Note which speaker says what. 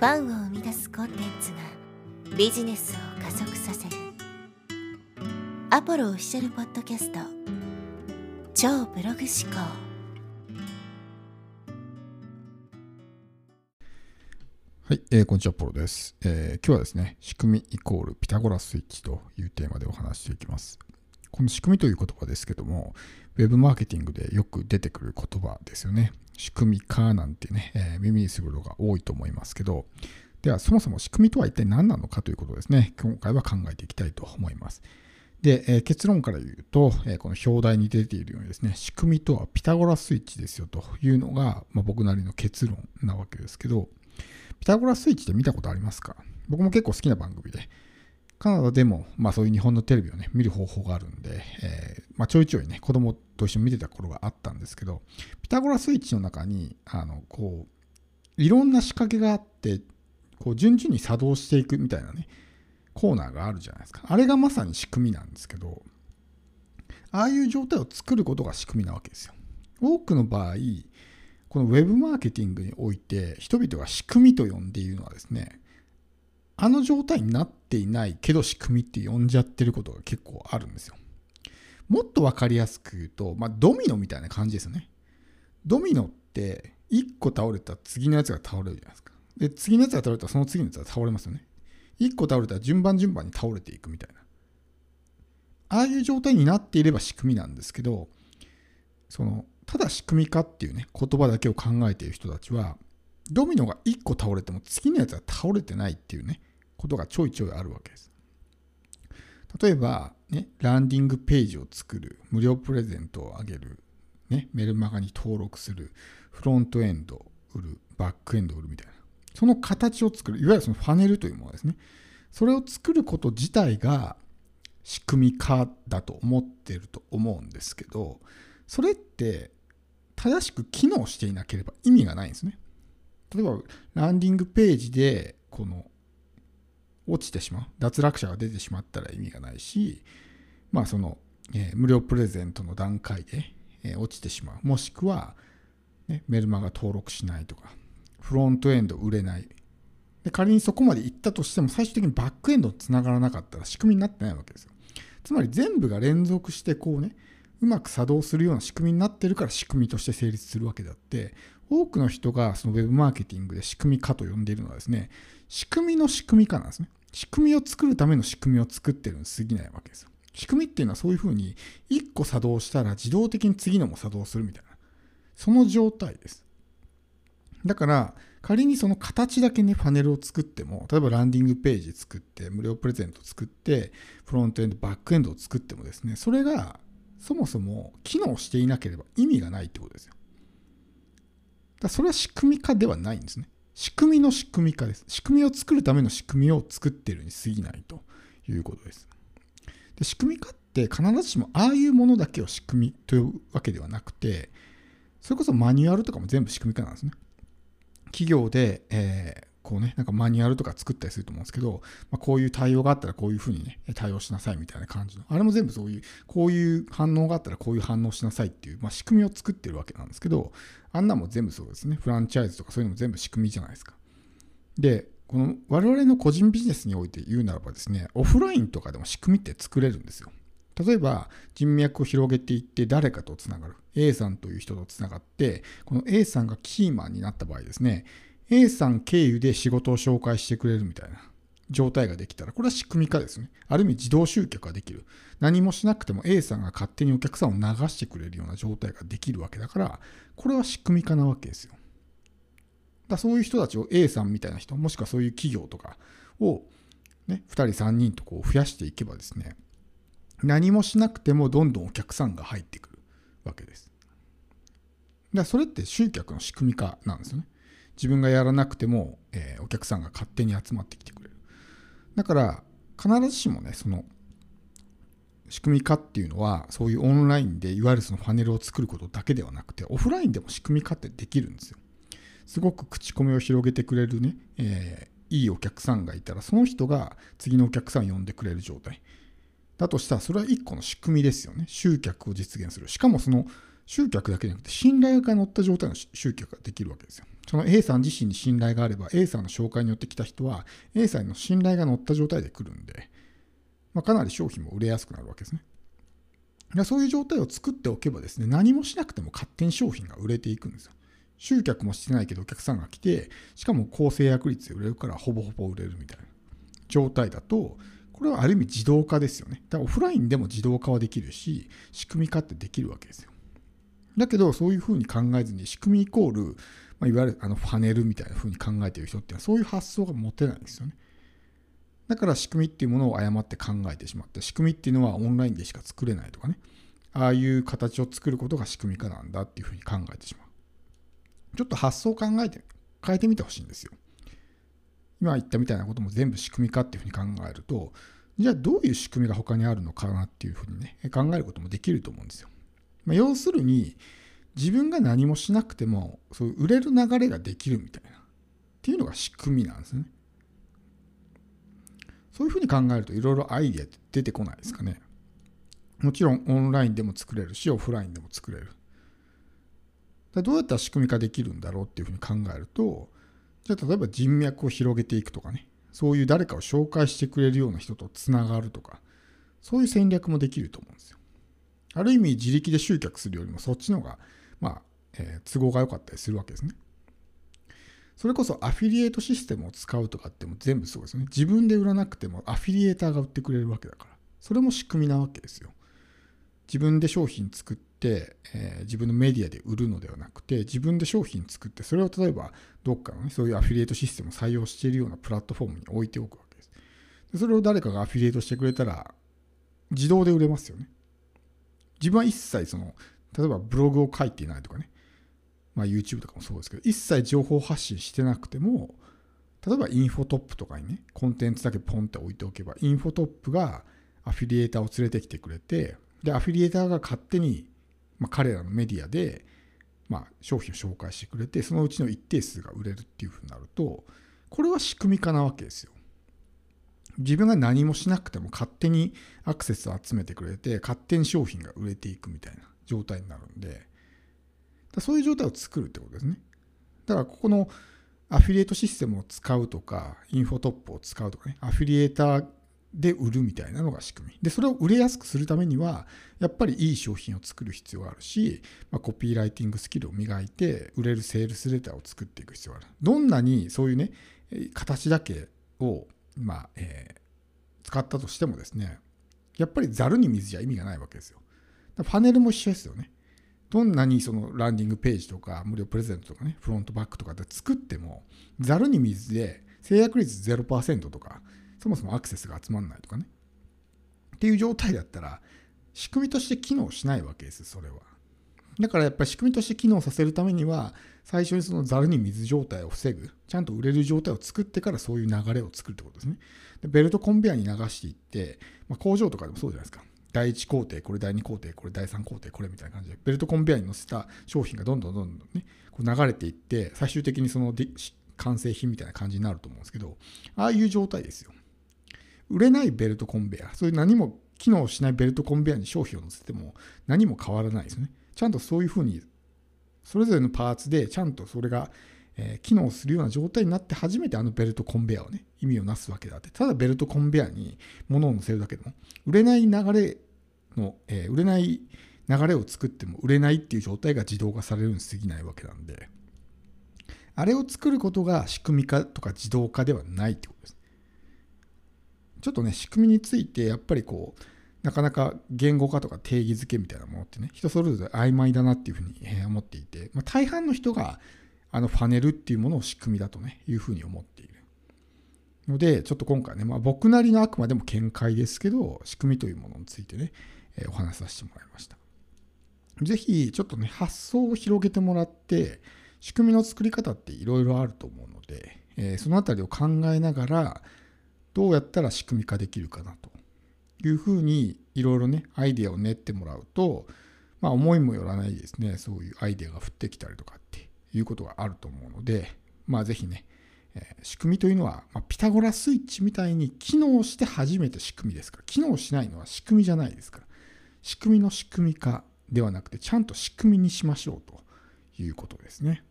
Speaker 1: ファンを生み出すコンテンツがビジネスを加速させる。アポロオフィシャルポッドキャスト。超ブログ思考。
Speaker 2: はい、えー、こんにちは、ポロです、えー、今日はですね、仕組みイコールピタゴラスイッチというテーマでお話していきます。この仕組みという言葉ですけども、ウェブマーケティングでよく出てくる言葉ですよね。仕組みかなんてね、えー、耳にすることが多いと思いますけど、ではそもそも仕組みとは一体何なのかということですね、今回は考えていきたいと思います。で、えー、結論から言うと、えー、この表題に出ているようにですね、仕組みとはピタゴラスイッチですよというのが、まあ、僕なりの結論なわけですけど、ピタゴラスイッチって見たことありますか？僕も結構好きな番組で、カナダでも、まあそういう日本のテレビをね、見る方法があるんで、えー、まあちょいちょいね、子供と一緒に見てた頃があったんですけど、ピタゴラスイッチの中に、あの、こう、いろんな仕掛けがあって、こう、順々に作動していくみたいなね、コーナーがあるじゃないですか。あれがまさに仕組みなんですけど、ああいう状態を作ることが仕組みなわけですよ。多くの場合、このウェブマーケティングにおいて、人々が仕組みと呼んでいるのはですね、あの状態になっていないけど仕組みって呼んじゃってることが結構あるんですよ。もっと分かりやすく言うと、まあ、ドミノみたいな感じですよね。ドミノって1個倒れたら次のやつが倒れるじゃないですか。で、次のやつが倒れたらその次のやつが倒れますよね。1個倒れたら順番順番に倒れていくみたいな。ああいう状態になっていれば仕組みなんですけど、その、ただ仕組みかっていうね、言葉だけを考えている人たちは、ドミノが1個倒れても次のやつは倒れてないっていうね、ことがちょいちょいあるわけです。例えば、ね、ランディングページを作る、無料プレゼントをあげる、ね、メルマガに登録する、フロントエンド売る、バックエンド売るみたいな。その形を作る、いわゆるそのファネルというものですね。それを作ること自体が仕組み化だと思ってると思うんですけど、それって正しく機能していなければ意味がないんですね。例えば、ランディングページで、この落ちてしまう。脱落者が出てしまったら意味がないしまあその、えー、無料プレゼントの段階で、えー、落ちてしまう。もしくは、ね、メルマガ登録しないとかフロントエンド売れない。で仮にそこまで行ったとしても最終的にバックエンドつながらなかったら仕組みになってないわけですよ。つまり全部が連続してこうねうまく作動するような仕組みになってるから仕組みとして成立するわけであって多くの人がそのウェブマーケティングで仕組み化と呼んでいるのはですね仕組みの仕組み化なんですね。仕組みを作るための仕組みを作ってるに過ぎないわけですよ。仕組みっていうのはそういうふうに1個作動したら自動的に次のも作動するみたいな、その状態です。だから仮にその形だけね、パネルを作っても、例えばランディングページ作って、無料プレゼント作って、フロントエンド、バックエンドを作ってもですね、それがそもそも機能していなければ意味がないってことですよ。だそれは仕組み化ではないんですね。仕組みの仕組み化です。仕組みを作るための仕組みを作ってるに過ぎないということです。で仕組み化って必ずしもああいうものだけを仕組みというわけではなくて、それこそマニュアルとかも全部仕組み化なんですね。企業で、えこうね、なんかマニュアルとか作ったりすると思うんですけど、まあ、こういう対応があったらこういうふうにね、対応しなさいみたいな感じの。あれも全部そういう、こういう反応があったらこういう反応しなさいっていう、まあ、仕組みを作ってるわけなんですけど、あんなも全部そうですね。フランチャイズとかそういうのも全部仕組みじゃないですか。で、この我々の個人ビジネスにおいて言うならばですね、オフラインとかでも仕組みって作れるんですよ。例えば人脈を広げていって誰かとつながる A さんという人とつながってこの A さんがキーマンになった場合ですね A さん経由で仕事を紹介してくれるみたいな状態ができたら、これは仕組み化ですね。ある意味自動集客ができる。何もしなくても A さんが勝手にお客さんを流してくれるような状態ができるわけだから、これは仕組み化なわけですよ。だそういう人たちを A さんみたいな人、もしくはそういう企業とかを、ね、2人3人とこう増やしていけばですね、何もしなくてもどんどんお客さんが入ってくるわけです。だそれって集客の仕組み化なんですよね。自分がやらなくても、えー、お客さんが勝手に集まってきてくれる。だから必ずしもね、その仕組み化っていうのはそういうオンラインでいわゆるそのパネルを作ることだけではなくてオフラインでも仕組み化ってできるんですよ。すごく口コミを広げてくれるね、えー、いいお客さんがいたらその人が次のお客さんを呼んでくれる状態。だとしたらそれは一個の仕組みですよね。集客を実現する。しかもその集客だけじゃなくて信頼が乗った状態の集客ができるわけですよ。その A さん自身に信頼があれば A さんの紹介によって来た人は A さんの信頼が乗った状態で来るんで、まあ、かなり商品も売れやすくなるわけですね。そういう状態を作っておけばですね、何もしなくても勝手に商品が売れていくんですよ。集客もしてないけどお客さんが来て、しかも高制約率で売れるからほぼほぼ売れるみたいな状態だと、これはある意味自動化ですよね。だからオフラインでも自動化はできるし、仕組み化ってできるわけですよ。だけど、そういうふうに考えずに、仕組みイコール、まあ、いわゆるあのパネルみたいなふうに考えてる人っていうのは、そういう発想が持てないんですよね。だから仕組みっていうものを誤って考えてしまった。仕組みっていうのはオンラインでしか作れないとかね。ああいう形を作ることが仕組み化なんだっていうふうに考えてしまう。ちょっと発想を考えて、変えてみてほしいんですよ。今言ったみたいなことも全部仕組み化っていうふうに考えると、じゃあどういう仕組みが他にあるのかなっていうふうにね、考えることもできると思うんですよ。まあ、要するに、自分が何もしなくても、そういう売れる流れができるみたいな、っていうのが仕組みなんですね。そういうふうに考えるといろいろアイディアって出てこないですかね。もちろんオンラインでも作れるし、オフラインでも作れる。どうやったら仕組み化できるんだろうっていうふうに考えると、じゃあ例えば人脈を広げていくとかね、そういう誰かを紹介してくれるような人とつながるとか、そういう戦略もできると思うんですよ。ある意味自力で集客するよりもそっちの方が、まあ、えー、都合が良かったりするわけですね。それこそアフィリエイトシステムを使うとかっても全部そうですね。自分で売らなくてもアフィリエーターが売ってくれるわけだから。それも仕組みなわけですよ。自分で商品作って、えー、自分のメディアで売るのではなくて自分で商品作ってそれを例えばどっかのねそういうアフィリエイトシステムを採用しているようなプラットフォームに置いておくわけですでそれを誰かがアフィリエイトしてくれたら自動で売れますよね自分は一切その例えばブログを書いていないとかねまあ YouTube とかもそうですけど一切情報発信してなくても例えばインフォトップとかにねコンテンツだけポンって置いておけばインフォトップがアフィリエイターを連れてきてくれてで、アフィリエーターが勝手に、まあ、彼らのメディアで、まあ、商品を紹介してくれて、そのうちの一定数が売れるっていうふうになると、これは仕組み化なわけですよ。自分が何もしなくても勝手にアクセスを集めてくれて、勝手に商品が売れていくみたいな状態になるんで、そういう状態を作るってことですね。だからここのアフィリエイトシステムを使うとか、インフォトップを使うとかね、アフィリエイターで売るみたいなのが仕組み。で、それを売れやすくするためには、やっぱりいい商品を作る必要があるし、まあ、コピーライティングスキルを磨いて、売れるセールスレターを作っていく必要がある。どんなにそういうね、形だけを、まあ、えー、使ったとしてもですね、やっぱりざるに水じゃ意味がないわけですよ。パネルも一緒ですよね。どんなにそのランディングページとか無料プレゼントとかね、フロントバックとかで作っても、ざるに水で制約率0%とか、そもそもアクセスが集まんないとかね。っていう状態だったら、仕組みとして機能しないわけです、それは。だからやっぱり仕組みとして機能させるためには、最初にそのざるに水状態を防ぐ、ちゃんと売れる状態を作ってからそういう流れを作るってことですね。でベルトコンベヤーに流していって、まあ、工場とかでもそうじゃないですか。第1工程、これ第2工程、これ第3工程、これみたいな感じで、ベルトコンベヤーに乗せた商品がどんどんどんどんね、こう流れていって、最終的にその完成品みたいな感じになると思うんですけど、ああいう状態ですよ。売れないベルトコンベヤー、そういう何も機能しないベルトコンベヤーに商品を載せても何も変わらないですね。ちゃんとそういうふうに、それぞれのパーツでちゃんとそれが、え機能するような状態になって初めてあのベルトコンベヤーをね、意味をなすわけだって、ただベルトコンベヤーに物を載せるだけでも、売れない流れの、え、売れない流れを作っても売れないっていう状態が自動化されるに過ぎないわけなんで、あれを作ることが仕組み化とか自動化ではないってことです。ちょっとね、仕組みについて、やっぱりこう、なかなか言語化とか定義づけみたいなものってね、人それぞれ曖昧だなっていうふうに思っていて、まあ、大半の人があのファネルっていうものを仕組みだとね、いうふうに思っている。ので、ちょっと今回ね、まあ、僕なりのあくまでも見解ですけど、仕組みというものについてね、えお話しさせてもらいました。ぜひ、ちょっとね、発想を広げてもらって、仕組みの作り方っていろいろあると思うので、え、そのあたりを考えながら、どうやったら仕組み化できるかなというふうにいろいろねアイデアを練ってもらうと、まあ、思いもよらないですねそういうアイデアが降ってきたりとかっていうことがあると思うので、まあ、ぜひね、えー、仕組みというのは、まあ、ピタゴラスイッチみたいに機能して初めて仕組みですから機能しないのは仕組みじゃないですから仕組みの仕組み化ではなくてちゃんと仕組みにしましょうということですね。